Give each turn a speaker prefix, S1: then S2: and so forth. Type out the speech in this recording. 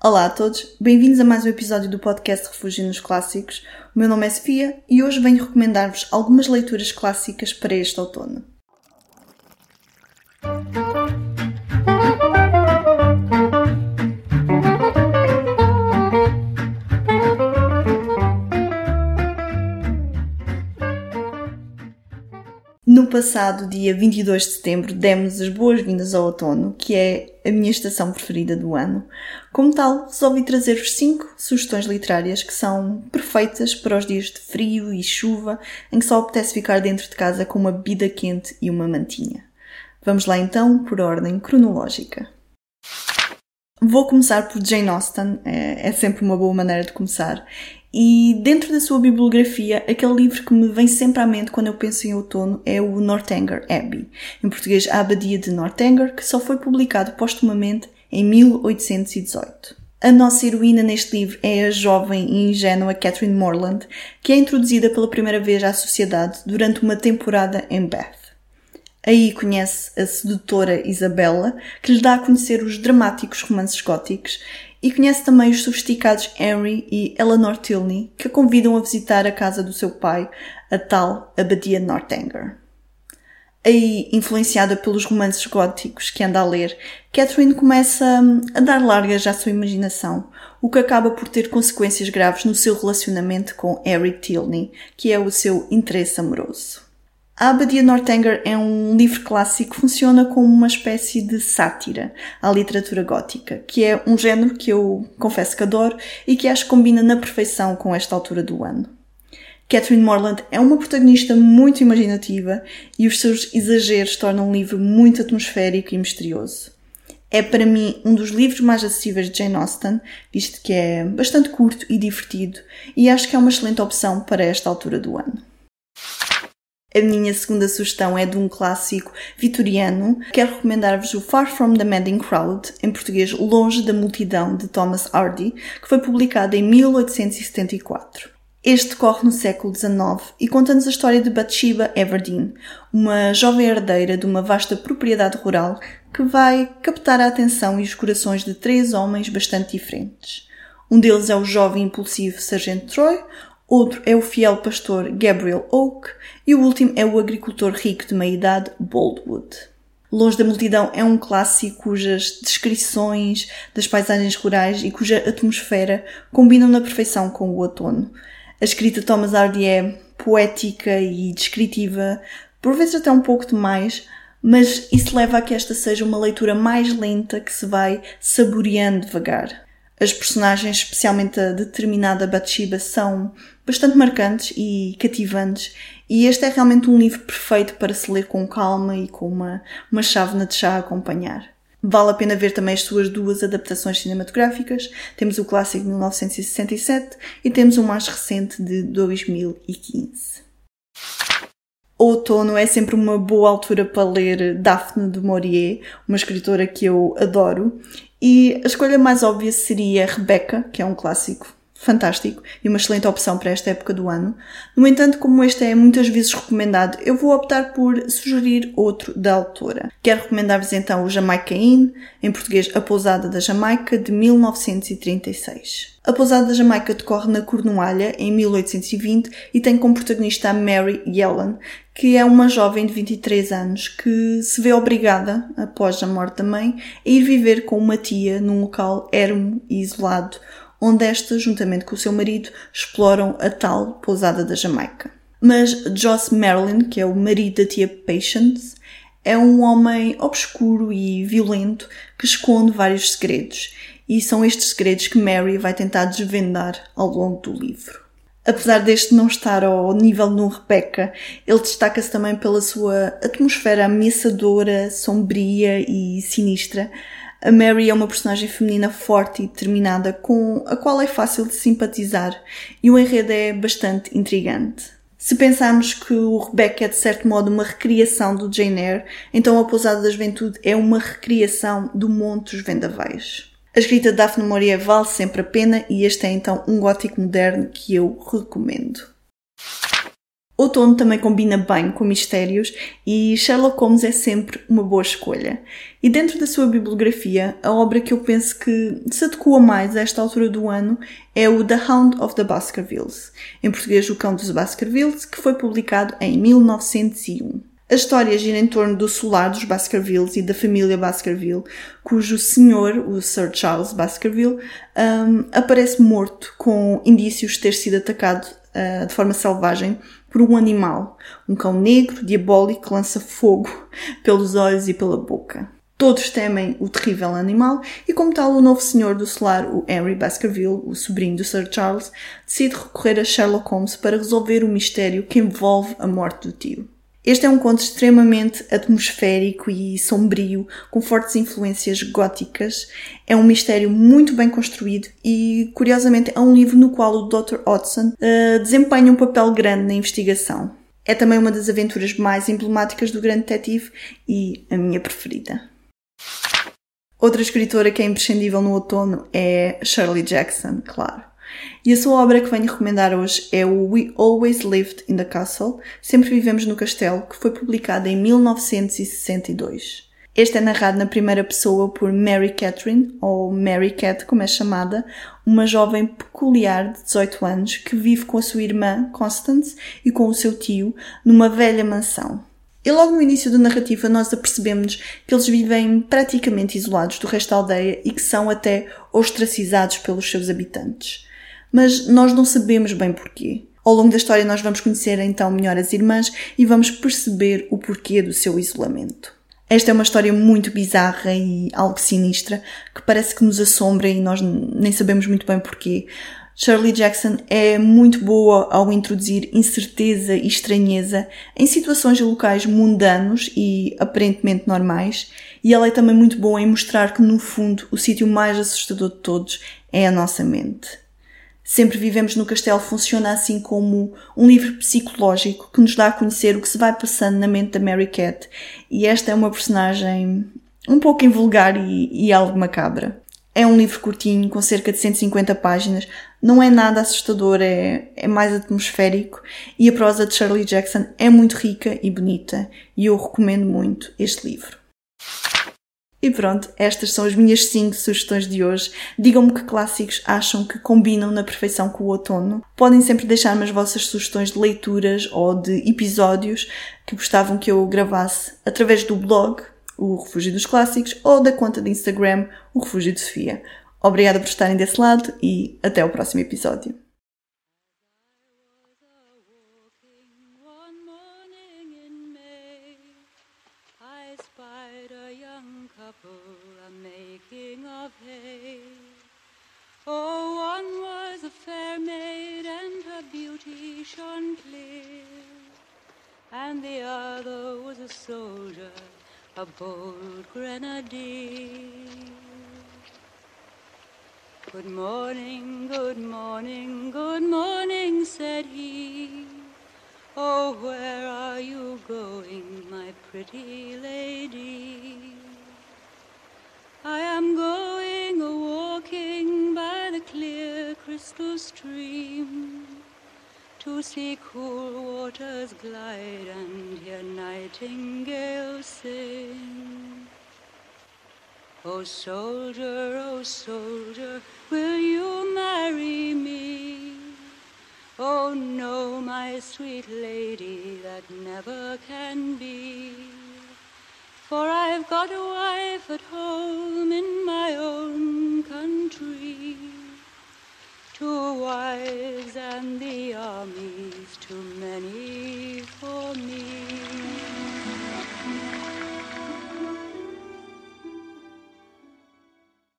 S1: Olá a todos, bem-vindos a mais um episódio do podcast Refúgio nos Clássicos. O meu nome é Sofia e hoje venho recomendar-vos algumas leituras clássicas para este outono. Passado dia 22 de setembro demos as boas-vindas ao outono, que é a minha estação preferida do ano. Como tal, resolvi trazer-vos 5 sugestões literárias que são perfeitas para os dias de frio e chuva em que só apetece ficar dentro de casa com uma bebida quente e uma mantinha. Vamos lá então por ordem cronológica. Vou começar por Jane Austen, é, é sempre uma boa maneira de começar. E dentro da sua bibliografia, aquele livro que me vem sempre à mente quando eu penso em outono é o Northanger Abbey, em português a Abadia de Northanger, que só foi publicado postumamente em 1818. A nossa heroína neste livro é a jovem e ingênua Catherine Morland, que é introduzida pela primeira vez à sociedade durante uma temporada em Bath. Aí conhece a sedutora Isabella, que lhe dá a conhecer os dramáticos romances góticos e conhece também os sofisticados Henry e Eleanor Tilney, que a convidam a visitar a casa do seu pai, a tal Abadia Northanger. Aí, influenciada pelos romances góticos que anda a ler, Catherine começa hum, a dar largas à sua imaginação, o que acaba por ter consequências graves no seu relacionamento com Harry Tilney, que é o seu interesse amoroso. A Abadia Northanger é um livro clássico que funciona como uma espécie de sátira à literatura gótica, que é um género que eu confesso que adoro e que acho que combina na perfeição com esta altura do ano. Catherine Morland é uma protagonista muito imaginativa e os seus exageros tornam o livro muito atmosférico e misterioso. É para mim um dos livros mais acessíveis de Jane Austen, visto que é bastante curto e divertido, e acho que é uma excelente opção para esta altura do ano. A minha segunda sugestão é de um clássico vitoriano. Quero recomendar-vos o Far From the Madding Crowd, em português Longe da Multidão, de Thomas Hardy, que foi publicado em 1874. Este corre no século XIX e conta-nos a história de Bathsheba Everdeen, uma jovem herdeira de uma vasta propriedade rural que vai captar a atenção e os corações de três homens bastante diferentes. Um deles é o jovem impulsivo Sargento Troy, outro é o fiel pastor Gabriel Oak e o último é o agricultor rico de meia-idade Boldwood. Longe da Multidão é um clássico cujas descrições das paisagens rurais e cuja atmosfera combinam na perfeição com o outono. A escrita de Thomas Hardy é poética e descritiva, por vezes até um pouco demais, mas isso leva a que esta seja uma leitura mais lenta que se vai saboreando devagar. As personagens, especialmente a determinada Bathsheba, são bastante marcantes e cativantes, e este é realmente um livro perfeito para se ler com calma e com uma, uma chávena de chá a acompanhar. Vale a pena ver também as suas duas adaptações cinematográficas. Temos o clássico de 1967 e temos o mais recente de 2015. Outono é sempre uma boa altura para ler Daphne de Maurier, uma escritora que eu adoro, e a escolha mais óbvia seria Rebecca, que é um clássico fantástico e uma excelente opção para esta época do ano. No entanto, como este é muitas vezes recomendado, eu vou optar por sugerir outro da autora. Quero recomendar-vos então o Jamaica Inn, em português A Pousada da Jamaica, de 1936. A Pousada da Jamaica decorre na Cornualha, em 1820, e tem como protagonista a Mary Yellen, que é uma jovem de 23 anos que se vê obrigada, após a morte da mãe, a ir viver com uma tia num local ermo e isolado, onde esta, juntamente com o seu marido, exploram a tal pousada da Jamaica. Mas Joss Marilyn, que é o marido da tia Patience, é um homem obscuro e violento que esconde vários segredos, e são estes segredos que Mary vai tentar desvendar ao longo do livro. Apesar deste não estar ao nível no Rebecca, ele destaca-se também pela sua atmosfera ameaçadora, sombria e sinistra, a Mary é uma personagem feminina forte e determinada com a qual é fácil de simpatizar e o enredo é bastante intrigante. Se pensarmos que o Rebecca é de certo modo uma recriação do Jane Eyre, então a Pousada da Juventude é uma recriação do Monte dos Vendavais. A escrita de Daphne Maurier vale sempre a pena e este é então um gótico moderno que eu recomendo. Outono também combina bem com mistérios e Sherlock Holmes é sempre uma boa escolha. E dentro da sua bibliografia, a obra que eu penso que se adequa mais a esta altura do ano é o The Hound of the Baskervilles, em português O Cão dos Baskervilles, que foi publicado em 1901. A história gira em torno do solar dos Baskervilles e da família Baskerville, cujo senhor, o Sir Charles Baskerville, um, aparece morto com indícios de ter sido atacado uh, de forma selvagem por um animal, um cão negro, diabólico, que lança fogo pelos olhos e pela boca. Todos temem o terrível animal e, como tal, o novo senhor do solar, o Henry Baskerville, o sobrinho do Sir Charles, decide recorrer a Sherlock Holmes para resolver o mistério que envolve a morte do tio. Este é um conto extremamente atmosférico e sombrio, com fortes influências góticas. É um mistério muito bem construído e, curiosamente, é um livro no qual o Dr. Hodgson uh, desempenha um papel grande na investigação. É também uma das aventuras mais emblemáticas do grande detetive e a minha preferida. Outra escritora que é imprescindível no outono é Shirley Jackson, claro. E a sua obra que venho recomendar hoje é o We Always Lived in the Castle, Sempre Vivemos no Castelo, que foi publicado em 1962. Este é narrado na primeira pessoa por Mary Catherine, ou Mary Cat, como é chamada, uma jovem peculiar de 18 anos que vive com a sua irmã, Constance, e com o seu tio, numa velha mansão. E logo no início da narrativa nós apercebemos que eles vivem praticamente isolados do resto da aldeia e que são até ostracizados pelos seus habitantes mas nós não sabemos bem porquê. Ao longo da história nós vamos conhecer então melhor as irmãs e vamos perceber o porquê do seu isolamento. Esta é uma história muito bizarra e algo sinistra que parece que nos assombra e nós nem sabemos muito bem porquê. Shirley Jackson é muito boa ao introduzir incerteza e estranheza em situações e locais mundanos e aparentemente normais, e ela é também muito boa em mostrar que, no fundo, o sítio mais assustador de todos é a nossa mente. Sempre Vivemos no Castelo funciona assim como um livro psicológico que nos dá a conhecer o que se vai passando na mente da Mary Cat. E esta é uma personagem um pouco invulgar e, e algo macabra. É um livro curtinho, com cerca de 150 páginas. Não é nada assustador, é, é mais atmosférico. E a prosa de Shirley Jackson é muito rica e bonita. E eu recomendo muito este livro. E pronto, estas são as minhas 5 sugestões de hoje. Digam-me que clássicos acham que combinam na perfeição com o outono. Podem sempre deixar-me as vossas sugestões de leituras ou de episódios que gostavam que eu gravasse através do blog, o Refúgio dos Clássicos, ou da conta de Instagram, o Refúgio de Sofia. Obrigada por estarem desse lado e até o próximo episódio. Shone clear, and the other was a soldier, a bold grenadier. Good morning, good morning, good morning, said he. Oh, where are you going, see cool waters glide and hear nightingales sing. Oh soldier, oh soldier, will you marry me? Oh no, my sweet lady, that never can be. For I've got a wife at home